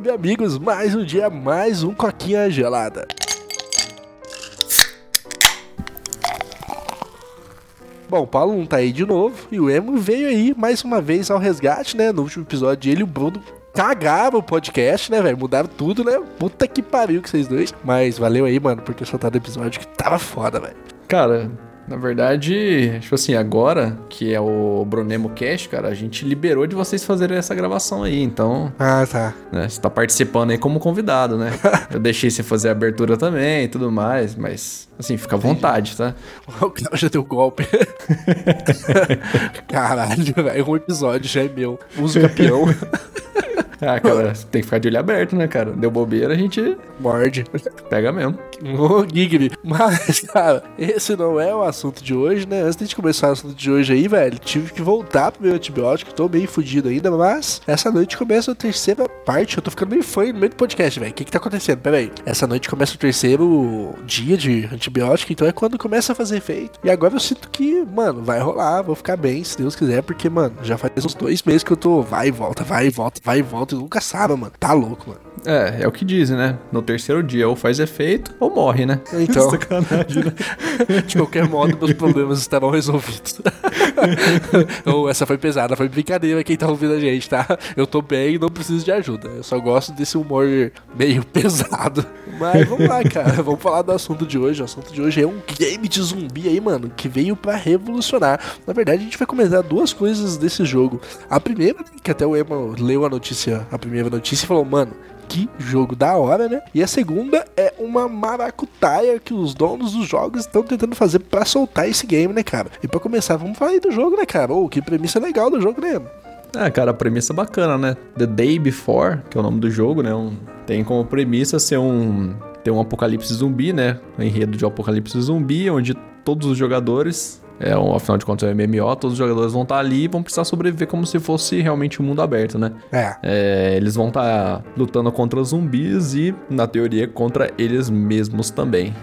meus amigos, mais um dia, mais um coquinha gelada. Bom, o Paulo não tá aí de novo e o Emo veio aí mais uma vez ao resgate, né? No último episódio, ele e o Bruno cagaram o podcast, né, velho? Mudaram tudo, né? Puta que pariu que vocês dois. Mas valeu aí, mano, por ter soltado o episódio que tava foda, velho. Cara, na verdade, tipo assim, agora que é o Bronemo Cash, cara, a gente liberou de vocês fazerem essa gravação aí, então. Ah, tá. Né, você tá participando aí como convidado, né? Eu deixei você fazer a abertura também e tudo mais, mas, assim, fica à vontade, tá? O cara já deu golpe. Caralho, velho, um episódio já é meu. Uso campeão. Ah, cara, tem que ficar de olho aberto, né, cara? Deu bobeira, a gente Morde. pega mesmo. Ô, Gigri. Mas, cara, esse não é o assunto de hoje, né? Antes de gente começar o assunto de hoje aí, velho, tive que voltar pro meu antibiótico, tô meio fudido ainda, mas essa noite começa a terceira parte. Eu tô ficando meio fã no meio do podcast, velho. O que que tá acontecendo? Pera aí. Essa noite começa o terceiro dia de antibiótico, então é quando começa a fazer efeito. E agora eu sinto que, mano, vai rolar, vou ficar bem, se Deus quiser, porque, mano, já faz uns dois meses que eu tô vai e volta, vai e volta, vai e volta, e nunca sabe, mano. Tá louco, mano. É, é o que dizem, né? No terceiro dia, ou faz efeito, ou morre, né? Então. Sacanagem, né? De qualquer modo, meus problemas estarão resolvidos. Ou essa foi pesada, foi brincadeira quem tá ouvindo a gente, tá? Eu tô bem e não preciso de ajuda. Eu só gosto desse humor meio pesado. Mas vamos lá, cara. Vamos falar do assunto de hoje. O assunto de hoje é um game de zumbi aí, mano, que veio pra revolucionar. Na verdade, a gente vai comentar duas coisas desse jogo. A primeira, que até o Emma leu a notícia, a primeira notícia e falou, mano, que jogo da hora, né? E a segunda é uma maracutaia que os donos dos jogos estão tentando fazer pra soltar esse game, né, cara? E pra começar, vamos falar aí do jogo, né, cara? Ô, que premissa legal do jogo, né? Ah, cara, a premissa é bacana, né? The Day Before, que é o nome do jogo, né? Um- tem como premissa ser um. ter um apocalipse zumbi, né? Um enredo de um apocalipse zumbi, onde todos os jogadores. É, um, afinal de contas é um MMO, todos os jogadores vão estar ali e vão precisar sobreviver como se fosse realmente um mundo aberto, né? É. É, eles vão estar lutando contra zumbis e, na teoria, contra eles mesmos também.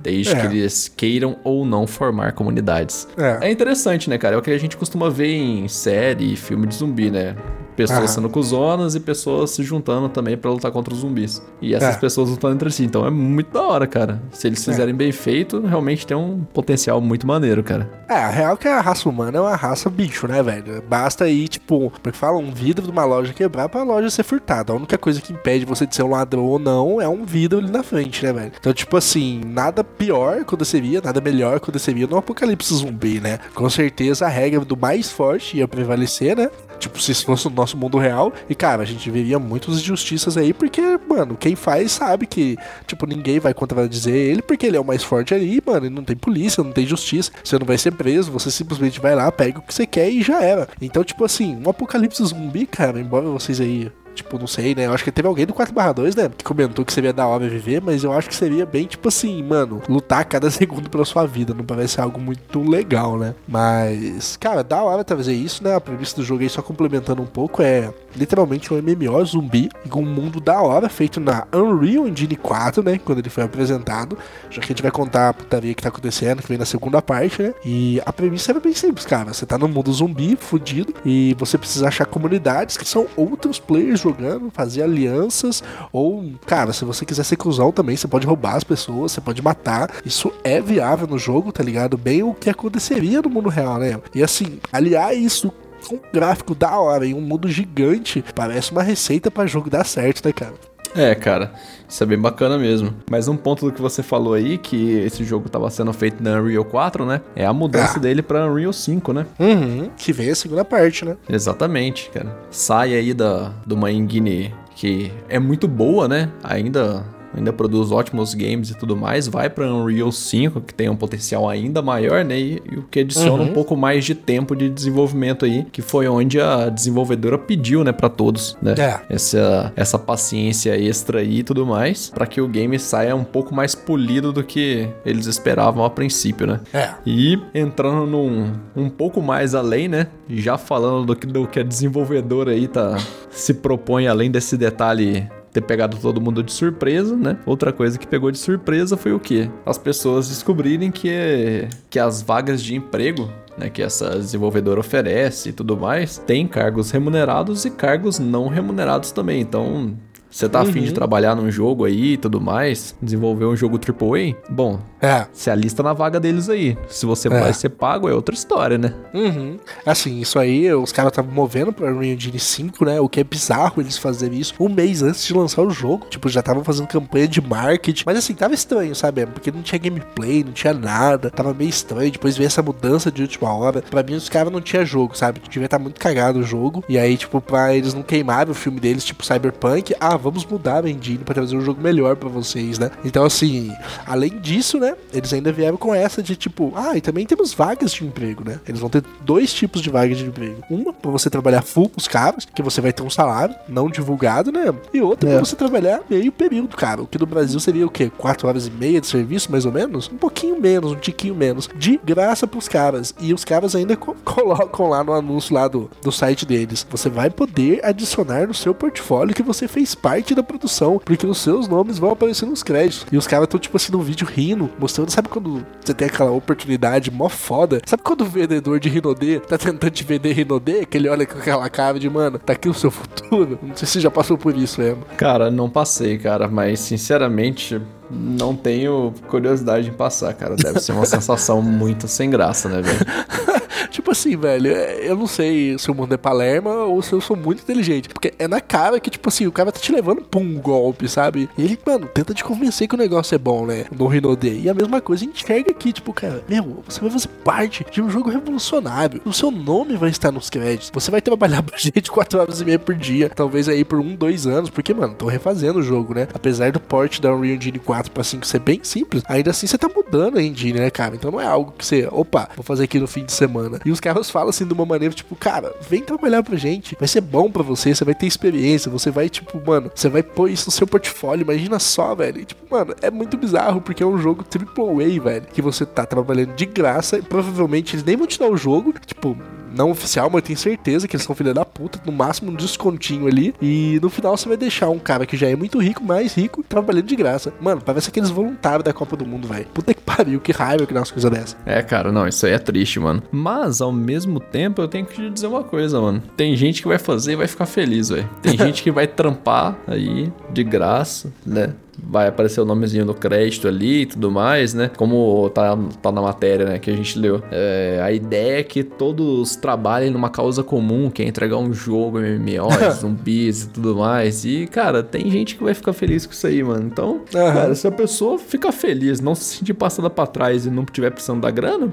Desde É. que eles queiram ou não formar comunidades. É. É interessante, né, cara? É o que a gente costuma ver em série e filme de zumbi, né? Pessoas Aham. sendo cuzonas e pessoas se juntando também pra lutar contra os zumbis. E essas É. pessoas lutando entre si. Então é muito da hora, cara. Se eles É. fizerem bem feito, realmente tem um potencial muito maneiro, cara. É, a real que a raça humana é uma raça bicho, né, velho? Basta aí, tipo, porque fala, um vidro de uma loja quebrar pra loja ser furtada. A única coisa que impede você de ser um ladrão ou não é um vidro ali na frente, né, velho? Então, tipo assim, nada pior aconteceria, nada melhor aconteceria no apocalipse zumbi, né? Com certeza a regra do mais forte ia prevalecer, né? Tipo, se isso fosse o nosso mundo real. E, cara, a gente veria muitas injustiças aí, porque, mano, quem faz sabe que, tipo, ninguém vai contradizer ele, porque ele é o mais forte ali, mano, e não tem polícia, não tem justiça. Você não vai ser preso, você simplesmente vai lá, pega o que você quer e já era. Então, tipo assim, um apocalipse zumbi, cara, embora vocês aí. Tipo, não sei, né? Eu acho que teve alguém do 4/2, né? Que comentou que seria da hora viver, mas eu acho que seria bem, tipo assim, mano, lutar cada segundo pela sua vida. Não parece algo muito legal, né? Mas, cara, da hora trazer isso, né? A premissa do jogo aí, só complementando um pouco, é literalmente um MMO zumbi com um mundo da hora, feito na Unreal Engine 4, né? Quando ele foi apresentado. Já que a gente vai contar a putaria que tá acontecendo, que vem na segunda parte, né? E a premissa era bem simples, cara. Você tá no mundo zumbi, fudido, e você precisa achar comunidades que são outros players jogando, fazer alianças, ou, cara, se você quiser ser cruzão também, você pode roubar as pessoas, você pode matar. Isso é viável no jogo, tá ligado? Bem o que aconteceria no mundo real, né? E assim, aliar isso com um gráfico da hora e um mundo gigante, parece uma receita pra jogo dar certo, né, cara? É, cara, isso é bem bacana mesmo. Mas um ponto do que você falou aí, que esse jogo tava sendo feito na Unreal 4, né? É a mudança Ah. dele pra Unreal 5, né? Uhum. Que vem a segunda parte, né? Exatamente, cara. Sai aí da, de uma engine que é muito boa, né? Ainda ainda produz ótimos games e tudo mais, vai pra Unreal 5, que tem um potencial ainda maior, né? E, e o que adiciona Uhum. um pouco mais de tempo de desenvolvimento aí, que foi onde a desenvolvedora pediu, né, para todos, né? É. Essa essa paciência extra aí e tudo mais, pra que o game saia um pouco mais polido do que eles esperavam a princípio, né? É. E entrando num um pouco mais além, né? Já falando do que, do que a desenvolvedora aí tá se propõe além desse detalhe ter pegado todo mundo de surpresa, né? Outra coisa que pegou de surpresa foi o quê? As pessoas descobrirem que que as vagas de emprego né, que essa desenvolvedora oferece e tudo mais, tem cargos remunerados e cargos não remunerados também. Então, Você tá afim de trabalhar num jogo aí e tudo mais, desenvolver um jogo AAA? Bom, É. se alista na vaga deles aí. Se você vai ser pago, é outra história, né? Uhum. Assim, isso aí, os caras estavam movendo pra Unreal Engine 5, né? O que é bizarro eles fazerem isso um mês antes de lançar o jogo. Tipo, já estavam fazendo campanha de marketing. Mas assim, tava estranho, sabe? Porque não tinha gameplay, não tinha nada. Tava meio estranho. Depois veio essa mudança de última hora. Pra mim, os caras não tinha jogo, sabe? Devia estar muito cagado o jogo. E aí, tipo, pra eles não queimarem o filme deles, tipo Cyberpunk, ah, vamos mudar a engine pra trazer um jogo melhor pra vocês, né? Então, assim, além disso, né? Eles ainda vieram com essa de tipo, ah, e também temos vagas de emprego, né? Eles vão ter dois tipos de vagas de emprego. Uma pra você trabalhar full com os caras, que você vai ter um salário não divulgado, né? E outra É. pra você trabalhar meio período, cara. O que no Brasil seria o quê? Quatro horas e meia de serviço, mais ou menos? Um pouquinho menos, um tiquinho menos. De graça pros caras. E os caras ainda co- colocam lá no anúncio lá do, do site deles. Você vai poder adicionar no seu portfólio que você fez parte da produção, porque os seus nomes vão aparecer nos créditos. E os caras estão, tipo assim, no vídeo rindo, mostrando, sabe quando você tem aquela oportunidade mó foda? Sabe quando o vendedor de Rinodê tá tentando te vender Rinodê, que ele olha com aquela cara de, mano, tá aqui o seu futuro? Não sei se já passou por isso, mesmo. Cara, não passei, cara, mas sinceramente não tenho curiosidade em passar, cara. Deve ser uma sensação muito sem graça, né, velho? tipo assim, velho, eu não sei se o mundo é Palerma ou se eu sou muito inteligente. Porque é na cara que, tipo assim, o cara tá te levando pra um golpe, sabe? E ele, mano, tenta te convencer que o negócio é bom, né? No Rinode. E a mesma coisa enxerga aqui, tipo, cara, meu, você vai fazer parte de um jogo revolucionário. O seu nome vai estar nos créditos. Você vai trabalhar pra gente 4 horas e meia por dia. Talvez aí por um, dois anos. Porque, mano, tô refazendo o jogo, né? Apesar do port da Unreal Engine 4 pra 5 ser bem simples, ainda assim você tá mudando a engine, né, cara? Então não é algo que você, opa, vou fazer aqui no fim de semana. E os caras falam assim de uma maneira, tipo, cara, vem trabalhar pra gente. Vai ser bom pra você, você vai ter experiência, você vai, tipo, mano, você vai pôr isso no seu portfólio. Imagina só, velho. E, tipo, mano, é muito bizarro porque é um jogo AAA, velho, que você tá trabalhando de graça e provavelmente eles nem vão te dar o jogo, tipo, não oficial, mas eu tenho certeza que eles são filha da puta, no máximo um descontinho ali. E no final você vai deixar um cara que já é muito rico, mais rico, trabalhando de graça. Mano, parece aqueles voluntários da Copa do Mundo, velho. Puta que pariu, que raiva que dá umas coisas dessas. É, cara, não, isso aí é triste, mano. Mas, ao mesmo tempo, eu tenho que te dizer uma coisa, mano. Tem gente que vai fazer e vai ficar feliz, velho. Tem gente que vai trampar aí de graça, né? Vai aparecer o nomezinho no crédito ali e tudo mais, né? Como tá, tá na matéria, né, que a gente leu. É, a ideia é que todos trabalhem numa causa comum, que é entregar um jogo, MMOs, zumbis e tudo mais. E, cara, tem gente que vai ficar feliz com isso aí, mano. Então, Aham. cara, se a pessoa ficar feliz, não se sentir passada pra trás e não tiver precisando da grana,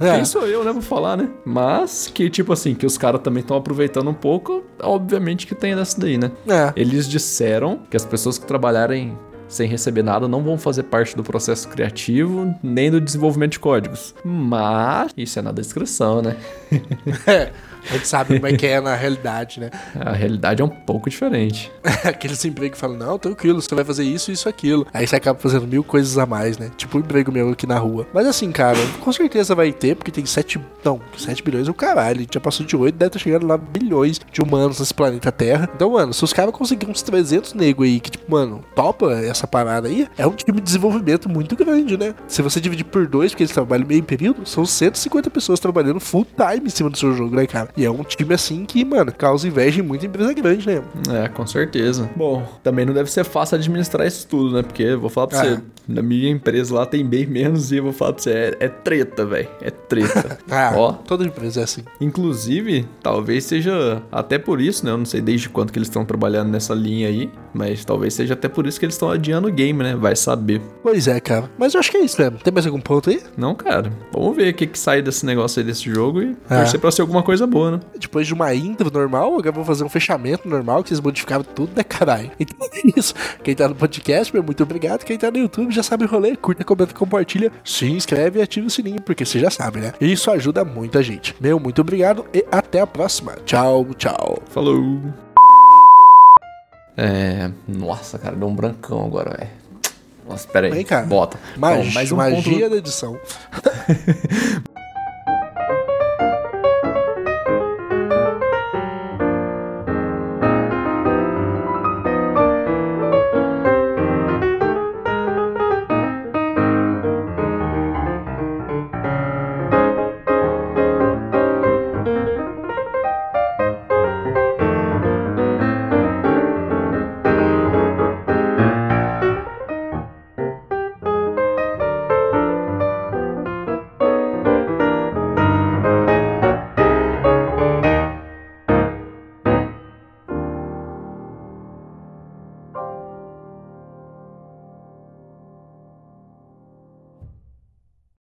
É. quem sou eu, né, pra falar, né? Mas que, tipo assim, que os caras também estão aproveitando um pouco, obviamente que tem dessa daí, né? É. Eles disseram que as pessoas que trabalharem sem receber nada não vão fazer parte do processo criativo nem do desenvolvimento de códigos. Mas isso é na descrição, né? É. A gente sabe como é que é na realidade, né? A realidade é um pouco diferente. Aqueles empregos que falam, não, tranquilo, você vai fazer isso, isso, aquilo. Aí você acaba fazendo mil coisas a mais, né? Tipo o emprego meu aqui na rua. Mas assim, cara, com certeza vai ter, porque tem 7. Não, 7 bilhões é o caralho. A gente já passou de 8, deve estar chegando lá bilhões de humanos nesse planeta Terra. Então, mano, se os caras conseguirem uns 300 nego aí que, tipo, mano, topa essa parada aí, é um time de desenvolvimento muito grande, né? Se você dividir por dois, porque eles trabalham meio período, são 150 pessoas trabalhando full time em cima do seu jogo, né, cara? E é um time assim que, mano, causa inveja em muita empresa grande, né? É, com certeza. Bom, também não deve ser fácil administrar isso tudo, né? Porque eu vou falar pra Ah. você, na minha empresa lá tem bem menos e eu vou falar pra você, é, é treta, velho. É treta. Ah, Ó, toda empresa é assim. Inclusive, talvez seja até por isso, né? Eu não sei desde quanto que eles estão trabalhando nessa linha aí, mas talvez seja até por isso que eles estão adiando o game, né? Vai saber. Pois é, cara. Mas eu acho que é isso mesmo. Tem mais algum ponto aí? Não, cara. Vamos ver o que, que sai desse negócio aí desse jogo e É. torcer pra ser alguma coisa boa, né? Depois de uma intro normal, agora eu vou fazer um fechamento normal, que vocês modificaram tudo, né, caralho? Então é isso. Quem tá no podcast, meu, muito obrigado. Quem tá no YouTube já sabe o rolê. Curta, comenta, compartilha, se inscreve e ativa o sininho, porque você já sabe, né? Isso ajuda muita gente. Meu, muito obrigado e até a próxima. Tchau, tchau. Falou! É. Nossa, cara, deu um brancão agora, velho. Nossa, pera aí. Vem cá. Bota. Magia, Bom, mais um magia ponto... da edição.